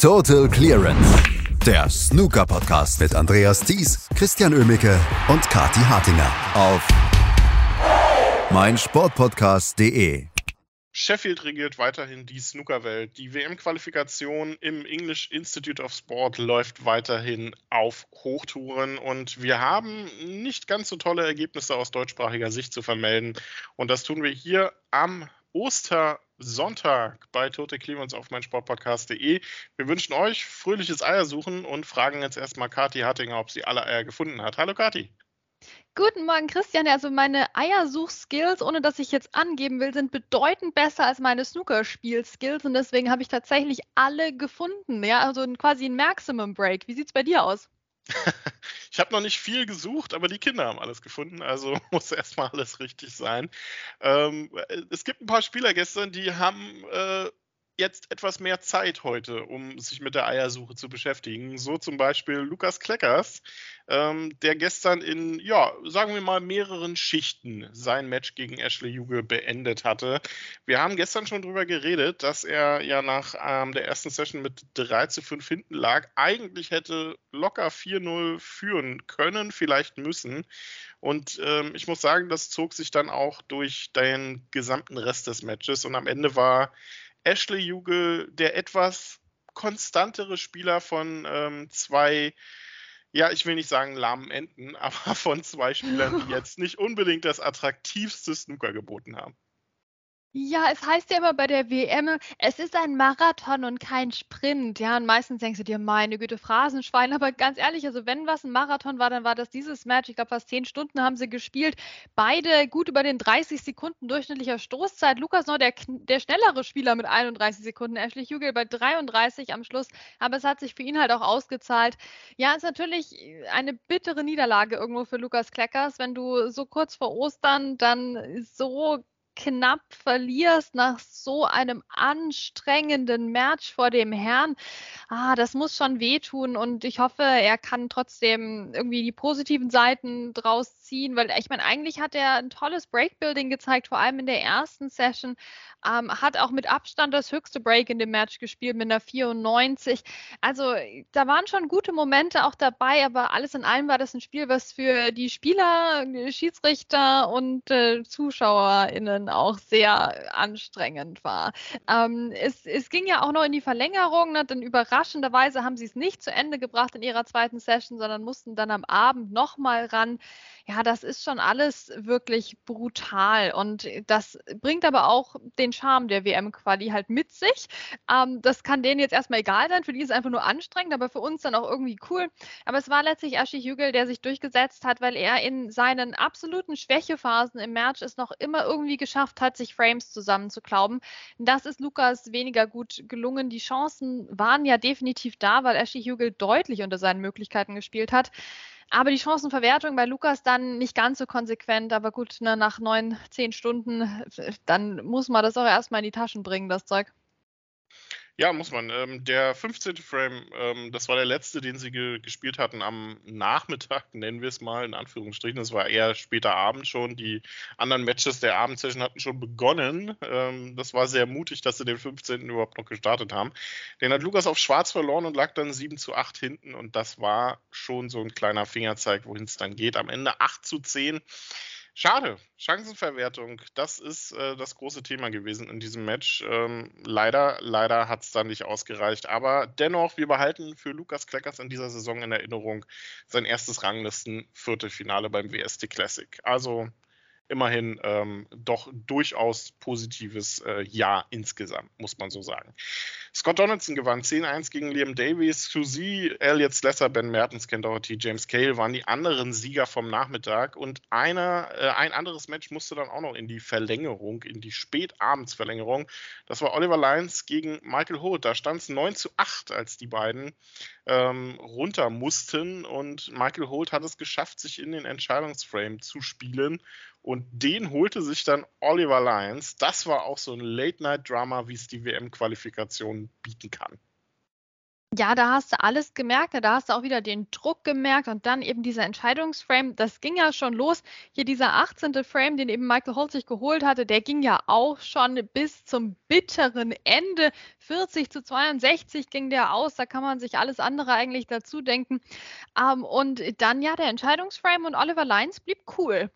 Total Clearance. Der Snooker-Podcast mit Andreas Thies, Christian Ömicke und Kati Hartinger auf meinsportpodcast.de. Sheffield regiert weiterhin die Snookerwelt. Die WM-Qualifikation im English Institute of Sport läuft weiterhin auf Hochtouren und wir haben nicht ganz so tolle Ergebnisse aus deutschsprachiger Sicht zu vermelden. Und das tun wir hier am Ostersonntag bei Tote Clemens auf meinsportpodcast.de. Wir wünschen euch fröhliches Eiersuchen und fragen jetzt erstmal Kathi Hartinger, ob sie alle Eier gefunden hat. Hallo Kathi. Guten Morgen, Christian. Also meine Eiersuch-Skills, ohne dass ich jetzt angeben will, sind bedeutend besser als meine Snookerspiel-Skills und deswegen habe ich tatsächlich alle gefunden. Ja, also quasi ein Maximum Break. Wie sieht es bei dir aus? ich habe noch nicht viel gesucht, aber die Kinder haben alles gefunden, also muss erstmal alles richtig sein. Ähm, es gibt ein paar Spieler gestern, die haben äh, jetzt etwas mehr Zeit heute, um sich mit der Eiersuche zu beschäftigen. So zum Beispiel Lukas Kleckers, ähm, der gestern in, ja, sagen wir mal, mehreren Schichten sein Match gegen Ashley Juge beendet hatte. Wir haben gestern schon darüber geredet, dass er ja nach ähm, der ersten Session mit 3 zu 5 hinten lag. Eigentlich hätte locker 4-0 führen können, vielleicht müssen. Und ähm, ich muss sagen, das zog sich dann auch durch den gesamten Rest des Matches. Und am Ende war Ashley Jugel der etwas konstantere Spieler von ähm, zwei, ja, ich will nicht sagen lahmen Enden, aber von zwei Spielern, die jetzt nicht unbedingt das attraktivste Snooker geboten haben. Ja, es heißt ja immer bei der WM, es ist ein Marathon und kein Sprint. Ja, und meistens denkst du dir, meine Güte, Phrasenschwein. Aber ganz ehrlich, also wenn was ein Marathon war, dann war das dieses Match. Ich glaube, fast zehn Stunden haben sie gespielt. Beide gut über den 30 Sekunden durchschnittlicher Stoßzeit. Lukas noch der, der schnellere Spieler mit 31 Sekunden. Ashley Hugel bei 33 am Schluss. Aber es hat sich für ihn halt auch ausgezahlt. Ja, ist natürlich eine bittere Niederlage irgendwo für Lukas Kleckers, wenn du so kurz vor Ostern dann so knapp verlierst nach so einem anstrengenden Match vor dem Herrn, ah, das muss schon wehtun und ich hoffe, er kann trotzdem irgendwie die positiven Seiten draus ziehen, weil ich meine, eigentlich hat er ein tolles Breakbuilding gezeigt, vor allem in der ersten Session, ähm, hat auch mit Abstand das höchste Break in dem Match gespielt mit einer 94. Also da waren schon gute Momente auch dabei, aber alles in allem war das ein Spiel, was für die Spieler, Schiedsrichter und äh, ZuschauerInnen auch sehr anstrengend war. Ähm, es, es, ging ja auch noch in die Verlängerung, ne, denn überraschenderweise haben sie es nicht zu Ende gebracht in ihrer zweiten Session, sondern mussten dann am Abend nochmal ran. Ja, das ist schon alles wirklich brutal und das bringt aber auch den Charme der WM-Quali halt mit sich. Ähm, das kann denen jetzt erstmal egal sein, für die ist es einfach nur anstrengend, aber für uns dann auch irgendwie cool. Aber es war letztlich Aschi Hügel, der sich durchgesetzt hat, weil er in seinen absoluten Schwächephasen im Match es noch immer irgendwie geschafft hat, sich Frames zusammenzuklauben. Das ist Lukas weniger gut gelungen. Die Chancen waren ja definitiv da, weil Ashley Hugel deutlich unter seinen Möglichkeiten gespielt hat. Aber die Chancenverwertung bei Lukas dann nicht ganz so konsequent. Aber gut, ne, nach neun, zehn Stunden, dann muss man das auch erstmal in die Taschen bringen, das Zeug. Ja, muss man. Ähm, der 15. Frame, ähm, das war der letzte, den sie ge gespielt hatten am Nachmittag, nennen wir es mal in Anführungsstrichen. Das war eher später Abend schon. Die anderen Matches der Abendsession hatten schon begonnen. Ähm, das war sehr mutig, dass sie den 15. überhaupt noch gestartet haben. Den hat Lukas auf Schwarz verloren und lag dann 7 zu 8 hinten. Und das war schon so ein kleiner Fingerzeig, wohin es dann geht. Am Ende 8 zu 10. Schade, Chancenverwertung, das ist äh, das große Thema gewesen in diesem Match. Ähm, leider, leider hat es dann nicht ausgereicht. Aber dennoch, wir behalten für Lukas Kleckers in dieser Saison in Erinnerung sein erstes Ranglisten-Viertelfinale beim WST Classic. Also immerhin ähm, doch durchaus positives äh, Jahr insgesamt, muss man so sagen. Scott Donaldson gewann 10-1 gegen Liam Davies. Suzy, Elliot Slesser, Ben Mertens, Ken Doherty, James Cale waren die anderen Sieger vom Nachmittag. Und einer, äh, ein anderes Match musste dann auch noch in die Verlängerung, in die Spätabendsverlängerung. Das war Oliver Lyons gegen Michael Holt. Da stand es 9 zu 8, als die beiden ähm, runter mussten. Und Michael Holt hat es geschafft, sich in den Entscheidungsframe zu spielen und den holte sich dann Oliver Lyons. Das war auch so ein Late-Night-Drama, wie es die WM-Qualifikation bieten kann. Ja, da hast du alles gemerkt. Da hast du auch wieder den Druck gemerkt und dann eben dieser Entscheidungsframe. Das ging ja schon los. Hier dieser 18. Frame, den eben Michael Holt sich geholt hatte, der ging ja auch schon bis zum bitteren Ende. 40 zu 62 ging der aus. Da kann man sich alles andere eigentlich dazu denken. Ähm, und dann ja der Entscheidungsframe und Oliver Lyons blieb cool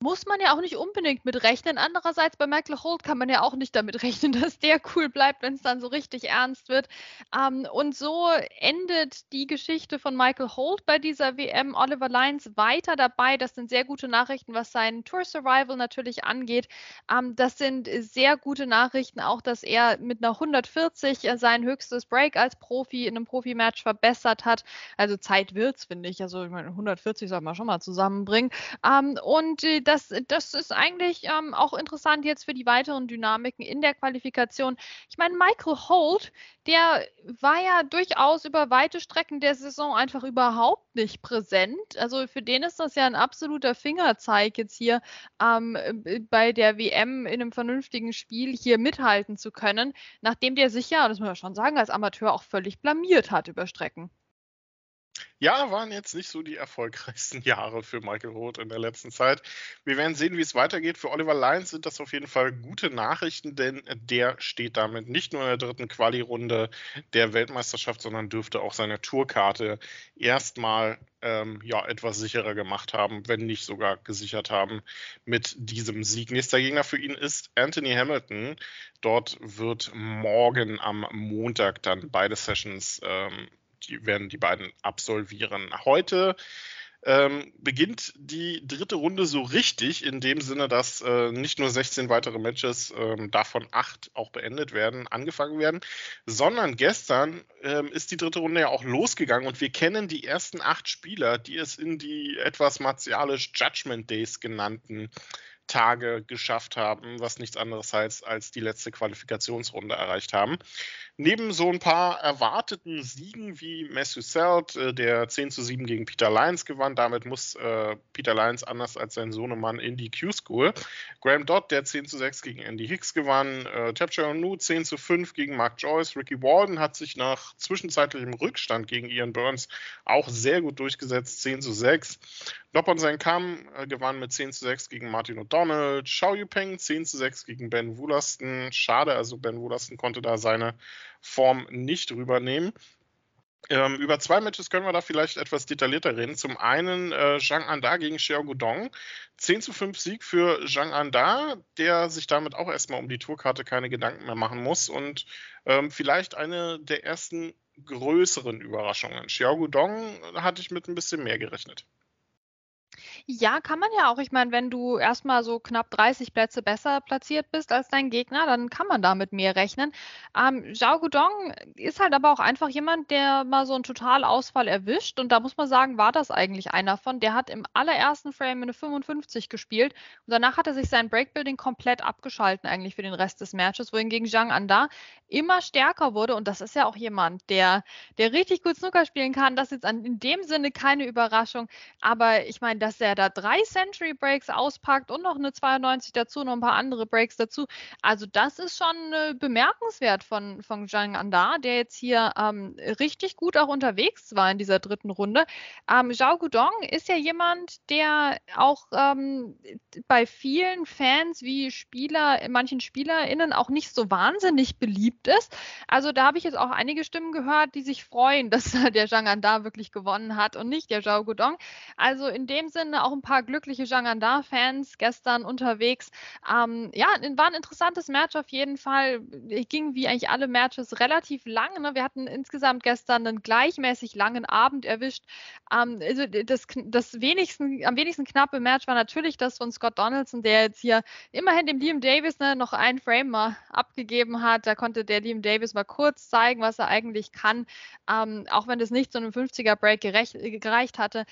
muss man ja auch nicht unbedingt mit rechnen. Andererseits bei Michael Holt kann man ja auch nicht damit rechnen, dass der cool bleibt, wenn es dann so richtig ernst wird. Ähm, und so endet die Geschichte von Michael Holt bei dieser WM. Oliver Lyons weiter dabei. Das sind sehr gute Nachrichten, was seinen Tour Survival natürlich angeht. Ähm, das sind sehr gute Nachrichten, auch dass er mit einer 140 sein höchstes Break als Profi in einem Profi-Match verbessert hat. Also Zeit wird's, finde ich. Also ich meine, 140 soll man schon mal zusammenbringen. Ähm, und äh, das, das ist eigentlich ähm, auch interessant jetzt für die weiteren Dynamiken in der Qualifikation. Ich meine, Michael Holt, der war ja durchaus über weite Strecken der Saison einfach überhaupt nicht präsent. Also für den ist das ja ein absoluter Fingerzeig jetzt hier ähm, äh, bei der WM in einem vernünftigen Spiel hier mithalten zu können, nachdem der sich ja, das muss man schon sagen, als Amateur auch völlig blamiert hat über Strecken. Ja, waren jetzt nicht so die erfolgreichsten Jahre für Michael Roth in der letzten Zeit. Wir werden sehen, wie es weitergeht. Für Oliver Lyons sind das auf jeden Fall gute Nachrichten, denn der steht damit nicht nur in der dritten Quali-Runde der Weltmeisterschaft, sondern dürfte auch seine Tourkarte erstmal ähm, ja, etwas sicherer gemacht haben, wenn nicht sogar gesichert haben mit diesem Sieg. Nächster Gegner für ihn ist Anthony Hamilton. Dort wird morgen am Montag dann beide Sessions ähm, die werden die beiden absolvieren. Heute ähm, beginnt die dritte Runde so richtig, in dem Sinne, dass äh, nicht nur 16 weitere Matches, ähm, davon acht auch beendet werden, angefangen werden, sondern gestern ähm, ist die dritte Runde ja auch losgegangen und wir kennen die ersten acht Spieler, die es in die etwas martialisch Judgment Days genannten Tage geschafft haben, was nichts anderes heißt, als die letzte Qualifikationsrunde erreicht haben. Neben so ein paar erwarteten Siegen wie Matthew Selt, äh, der 10 zu 7 gegen Peter Lyons gewann, damit muss äh, Peter Lyons anders als sein Sohnemann in die Q-School. Graham Dodd, der 10 zu 6 gegen Andy Hicks gewann, äh, Tapcher Nu 10 zu 5 gegen Mark Joyce, Ricky Walden hat sich nach zwischenzeitlichem Rückstand gegen Ian Burns auch sehr gut durchgesetzt, 10 zu 6. Noppon sein Kam äh, gewann mit 10 zu 6 gegen Martin O'Donnell. Xiao Yupeng 10 zu 6 gegen Ben Woolaston. Schade, also Ben Woolaston konnte da seine Form nicht rübernehmen. Ähm, über zwei Matches können wir da vielleicht etwas detaillierter reden. Zum einen äh, Zhang Anda gegen Xiao Gudong. 10 zu 5 Sieg für Zhang Anda, der sich damit auch erstmal um die Tourkarte keine Gedanken mehr machen muss und ähm, vielleicht eine der ersten größeren Überraschungen. Xiao Gudong hatte ich mit ein bisschen mehr gerechnet. Ja, kann man ja auch. Ich meine, wenn du erstmal so knapp 30 Plätze besser platziert bist als dein Gegner, dann kann man damit mehr rechnen. Ähm, Zhao Gudong ist halt aber auch einfach jemand, der mal so einen Totalausfall erwischt. Und da muss man sagen, war das eigentlich einer von. Der hat im allerersten Frame eine 55 gespielt und danach hat er sich sein Breakbuilding komplett abgeschalten eigentlich für den Rest des Matches, wohingegen Zhang Anda immer stärker wurde. Und das ist ja auch jemand, der, der richtig gut Snooker spielen kann. Das ist jetzt in dem Sinne keine Überraschung. Aber ich meine, dass er da drei Century Breaks auspackt und noch eine 92 dazu, noch ein paar andere Breaks dazu. Also das ist schon äh, bemerkenswert von, von Zhang Anda, der jetzt hier ähm, richtig gut auch unterwegs war in dieser dritten Runde. Ähm, Zhao Gudong ist ja jemand, der auch ähm, bei vielen Fans wie Spieler, manchen SpielerInnen auch nicht so wahnsinnig beliebt ist. Also da habe ich jetzt auch einige Stimmen gehört, die sich freuen, dass der Zhang Anda wirklich gewonnen hat und nicht der Zhao Gudong. Also in dem Sinne auch ein paar glückliche Jangandar-Fans gestern unterwegs. Ähm, ja, war ein interessantes Match auf jeden Fall. Ging wie eigentlich alle Matches relativ lang. Ne? Wir hatten insgesamt gestern einen gleichmäßig langen Abend erwischt. Ähm, also das, das wenigsten, am wenigsten knappe Match war natürlich das von Scott Donaldson, der jetzt hier immerhin dem Liam Davis ne, noch ein Frame mal abgegeben hat. Da konnte der Liam Davis mal kurz zeigen, was er eigentlich kann, ähm, auch wenn das nicht zu einem 50er Break gerecht, gereicht hatte.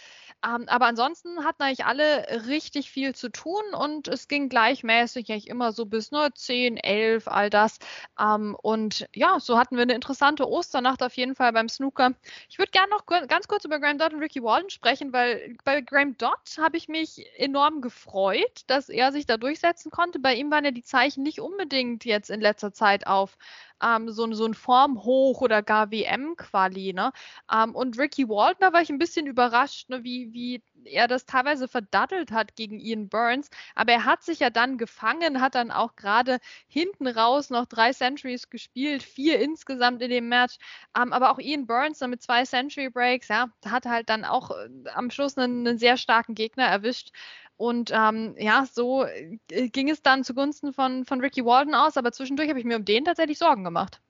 Ähm, aber ansonsten hat hatten eigentlich alle richtig viel zu tun und es ging gleichmäßig eigentlich immer so bis nur 10, 11, all das. Ähm, und ja, so hatten wir eine interessante Osternacht auf jeden Fall beim Snooker. Ich würde gerne noch ganz kurz über Graham Dodd und Ricky Walden sprechen, weil bei Graham Dodd habe ich mich enorm gefreut, dass er sich da durchsetzen konnte. Bei ihm waren ja die Zeichen nicht unbedingt jetzt in letzter Zeit auf ähm, so, so ein Formhoch oder gar WM-Quali. Ne? Ähm, und Ricky Waldner war ich ein bisschen überrascht, ne, wie, wie er das teilweise verdattelt hat gegen Ian Burns. Aber er hat sich ja dann gefangen, hat dann auch gerade hinten raus noch drei Centuries gespielt, vier insgesamt in dem Match. Ähm, aber auch Ian Burns dann mit zwei Century Breaks, ja, hat halt dann auch äh, am Schluss einen, einen sehr starken Gegner erwischt. Und ähm, ja, so äh, ging es dann zugunsten von, von Ricky Walden aus, aber zwischendurch habe ich mir um den tatsächlich Sorgen gemacht.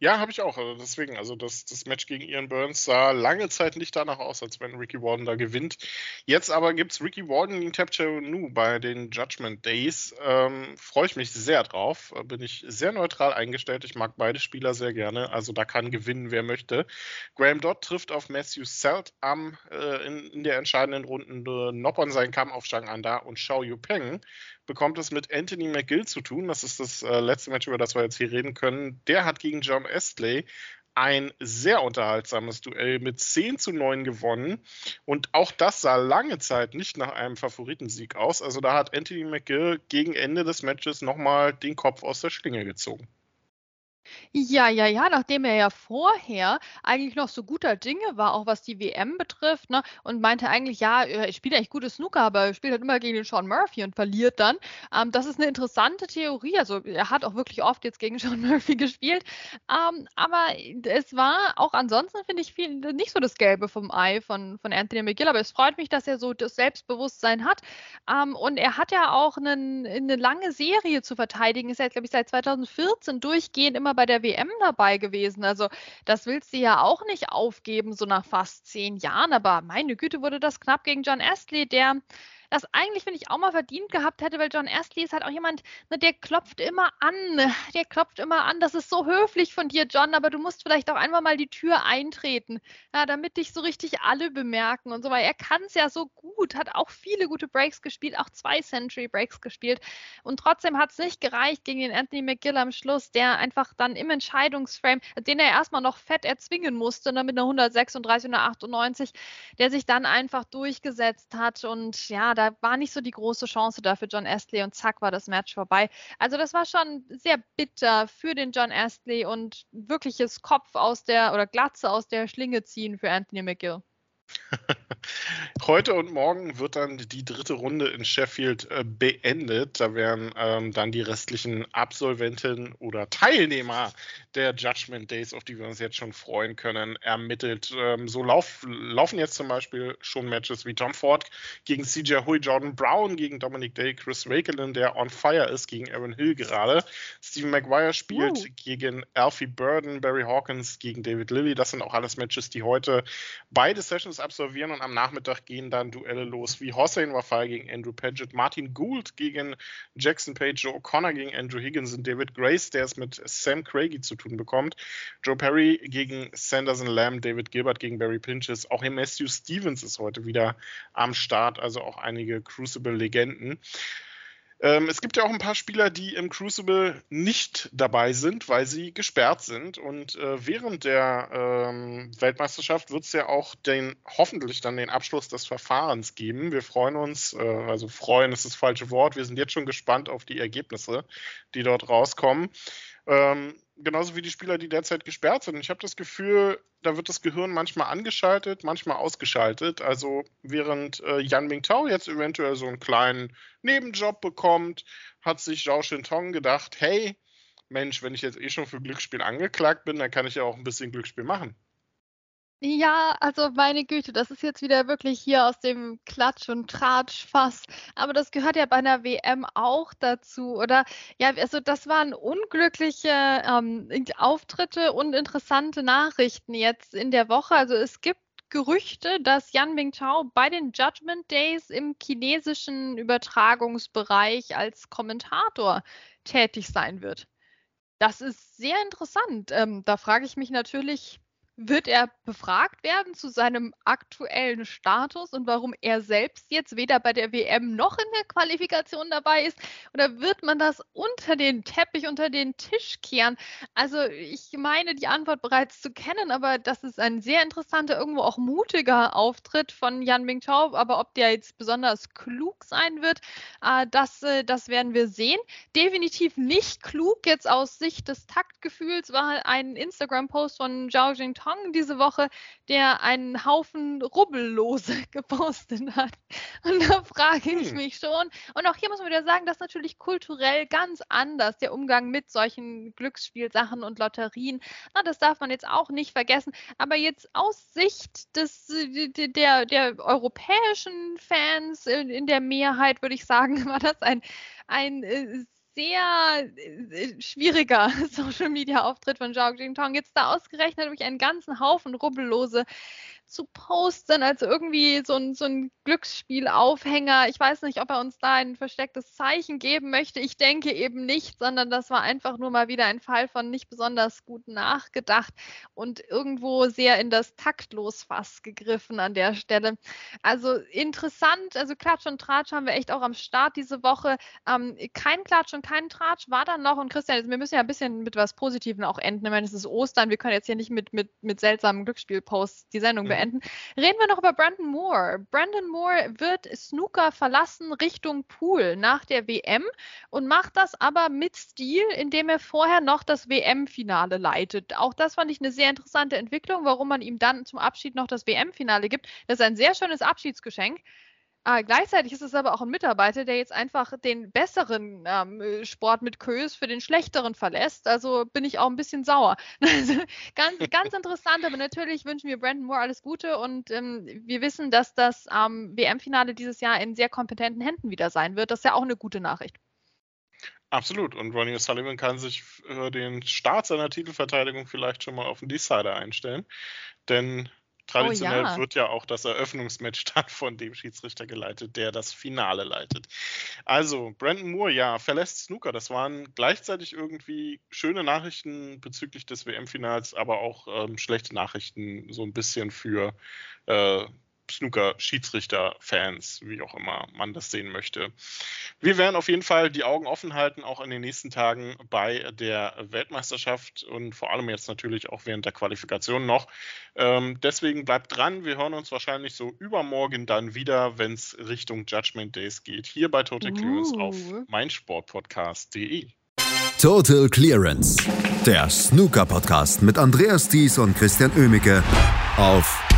Ja, habe ich auch. Also deswegen, also das, das Match gegen Ian Burns sah lange Zeit nicht danach aus, als wenn Ricky Warden da gewinnt. Jetzt aber gibt es Ricky Warden gegen Tapcho Nu bei den Judgment Days. Ähm, Freue ich mich sehr drauf. Bin ich sehr neutral eingestellt. Ich mag beide Spieler sehr gerne. Also da kann gewinnen, wer möchte. Graham Dodd trifft auf Matthew Selt am, äh, in, in, der entscheidenden Runde Noppon seinen Kamm auf Shang Anda und Xiao Yu Peng bekommt es mit Anthony McGill zu tun. Das ist das äh, letzte Match, über das wir jetzt hier reden können. Der hat gegen John Estley ein sehr unterhaltsames Duell mit 10 zu 9 gewonnen. Und auch das sah lange Zeit nicht nach einem Favoritensieg aus. Also da hat Anthony McGill gegen Ende des Matches nochmal den Kopf aus der Schlinge gezogen. Ja, ja, ja, nachdem er ja vorher eigentlich noch so guter Dinge war, auch was die WM betrifft, ne, und meinte eigentlich, ja, er spielt eigentlich gutes Snooker, aber er spielt halt immer gegen den Sean Murphy und verliert dann. Ähm, das ist eine interessante Theorie. Also er hat auch wirklich oft jetzt gegen Sean Murphy gespielt. Ähm, aber es war auch ansonsten, finde ich, viel, nicht so das Gelbe vom Ei von, von Anthony McGill, aber es freut mich, dass er so das Selbstbewusstsein hat. Ähm, und er hat ja auch einen, eine lange Serie zu verteidigen. Ist ja, glaube ich, seit 2014 durchgehend immer bei der WM dabei gewesen. Also das willst du ja auch nicht aufgeben, so nach fast zehn Jahren. Aber meine Güte, wurde das knapp gegen John Astley, der das eigentlich, finde ich, auch mal verdient gehabt hätte, weil John Astley ist halt auch jemand, ne, der klopft immer an. Der klopft immer an. Das ist so höflich von dir, John, aber du musst vielleicht auch einfach mal die Tür eintreten, ja, damit dich so richtig alle bemerken und so, weil er kann es ja so gut, hat auch viele gute Breaks gespielt, auch zwei Century Breaks gespielt und trotzdem hat es nicht gereicht gegen den Anthony McGill am Schluss, der einfach dann im Entscheidungsframe, den er erstmal noch fett erzwingen musste, ne, mit einer 136 und einer 98, der sich dann einfach durchgesetzt hat und ja, da war nicht so die große Chance da für John Astley und zack war das Match vorbei. Also das war schon sehr bitter für den John Astley und wirkliches Kopf aus der oder Glatze aus der Schlinge ziehen für Anthony McGill. Heute und morgen wird dann die dritte Runde in Sheffield äh, beendet. Da werden ähm, dann die restlichen Absolventen oder Teilnehmer der Judgment Days, auf die wir uns jetzt schon freuen können, ermittelt. Ähm, so lauf, laufen jetzt zum Beispiel schon Matches wie Tom Ford gegen CJ Hui, Jordan Brown gegen Dominic Day, Chris Wakelin, der on fire ist gegen Aaron Hill gerade. Stephen Maguire spielt uh. gegen Alfie Burden, Barry Hawkins gegen David Lilly. Das sind auch alles Matches, die heute beide Sessions absolvieren und am Nachmittag gehen dann Duelle los wie Hossein Wafai gegen Andrew Paget, Martin Gould gegen Jackson Page, Joe O'Connor gegen Andrew Higgins und David Grace, der es mit Sam Craigie zu tun bekommt. Joe Perry gegen Sanderson Lamb, David Gilbert gegen Barry Pinches. Auch Matthew Stevens ist heute wieder am Start, also auch einige Crucible-Legenden. Ähm, es gibt ja auch ein paar Spieler, die im Crucible nicht dabei sind, weil sie gesperrt sind. Und äh, während der ähm, Weltmeisterschaft wird es ja auch den, hoffentlich dann den Abschluss des Verfahrens geben. Wir freuen uns, äh, also freuen ist das falsche Wort. Wir sind jetzt schon gespannt auf die Ergebnisse, die dort rauskommen. Ähm, genauso wie die Spieler, die derzeit gesperrt sind. Ich habe das Gefühl, da wird das Gehirn manchmal angeschaltet, manchmal ausgeschaltet. Also während äh, Yan Mingtao jetzt eventuell so einen kleinen Nebenjob bekommt, hat sich Zhao Shintong gedacht, hey, Mensch, wenn ich jetzt eh schon für Glücksspiel angeklagt bin, dann kann ich ja auch ein bisschen Glücksspiel machen. Ja, also meine Güte, das ist jetzt wieder wirklich hier aus dem Klatsch- und Tratsch-Fass. Aber das gehört ja bei einer WM auch dazu, oder? Ja, also das waren unglückliche ähm, Auftritte und interessante Nachrichten jetzt in der Woche. Also es gibt Gerüchte, dass Yan Mingtao bei den Judgment Days im chinesischen Übertragungsbereich als Kommentator tätig sein wird. Das ist sehr interessant. Ähm, da frage ich mich natürlich, wird er befragt werden zu seinem aktuellen Status und warum er selbst jetzt weder bei der WM noch in der Qualifikation dabei ist? Oder wird man das unter den Teppich, unter den Tisch kehren? Also ich meine die Antwort bereits zu kennen, aber das ist ein sehr interessanter, irgendwo auch mutiger Auftritt von Yan Mingtao. Aber ob der jetzt besonders klug sein wird, äh, das, äh, das werden wir sehen. Definitiv nicht klug jetzt aus Sicht des Taktgefühls war ein Instagram-Post von Zhao Jingtao Hong diese Woche, der einen Haufen Rubbellose gepostet hat. Und da frage ich hm. mich schon. Und auch hier muss man wieder sagen, das ist natürlich kulturell ganz anders, der Umgang mit solchen Glücksspielsachen und Lotterien. Na, das darf man jetzt auch nicht vergessen. Aber jetzt aus Sicht des, der, der europäischen Fans in, in der Mehrheit, würde ich sagen, war das ein, ein äh, sehr äh, schwieriger Social Media Auftritt von Zhao Jingtong. Jetzt da ausgerechnet durch einen ganzen Haufen Rubbellose zu posten, also irgendwie so ein, so ein Glücksspielaufhänger. Ich weiß nicht, ob er uns da ein verstecktes Zeichen geben möchte. Ich denke eben nicht, sondern das war einfach nur mal wieder ein Fall von nicht besonders gut nachgedacht und irgendwo sehr in das Taktlosfass gegriffen an der Stelle. Also interessant, also Klatsch und Tratsch haben wir echt auch am Start diese Woche. Ähm, kein Klatsch und kein Tratsch war dann noch und Christian, wir müssen ja ein bisschen mit was Positivem auch enden. Ich meine, es ist Ostern, wir können jetzt hier nicht mit, mit, mit seltsamen Glücksspielposts die Sendung beenden. Beenden. Reden wir noch über Brandon Moore. Brandon Moore wird Snooker verlassen Richtung Pool nach der WM und macht das aber mit Stil, indem er vorher noch das WM-Finale leitet. Auch das fand ich eine sehr interessante Entwicklung, warum man ihm dann zum Abschied noch das WM-Finale gibt. Das ist ein sehr schönes Abschiedsgeschenk. Ah, gleichzeitig ist es aber auch ein Mitarbeiter, der jetzt einfach den besseren ähm, Sport mit Kös für den schlechteren verlässt. Also bin ich auch ein bisschen sauer. Also ganz, ganz interessant, aber natürlich wünschen wir Brandon Moore alles Gute und ähm, wir wissen, dass das ähm, WM-Finale dieses Jahr in sehr kompetenten Händen wieder sein wird. Das ist ja auch eine gute Nachricht. Absolut. Und Ronnie O'Sullivan kann sich für den Start seiner Titelverteidigung vielleicht schon mal auf den Decider einstellen. Denn Traditionell oh, ja. wird ja auch das Eröffnungsmatch dann von dem Schiedsrichter geleitet, der das Finale leitet. Also, Brandon Moore, ja, verlässt Snooker. Das waren gleichzeitig irgendwie schöne Nachrichten bezüglich des WM-Finals, aber auch ähm, schlechte Nachrichten so ein bisschen für äh, Snooker-Schiedsrichter-Fans, wie auch immer man das sehen möchte. Wir werden auf jeden Fall die Augen offen halten, auch in den nächsten Tagen bei der Weltmeisterschaft und vor allem jetzt natürlich auch während der Qualifikation noch. Ähm, deswegen bleibt dran. Wir hören uns wahrscheinlich so übermorgen dann wieder, wenn es Richtung Judgment Days geht, hier bei Total Clearance uh. auf meinsportpodcast.de. Total Clearance, der Snooker-Podcast mit Andreas Thies und Christian Oemicke auf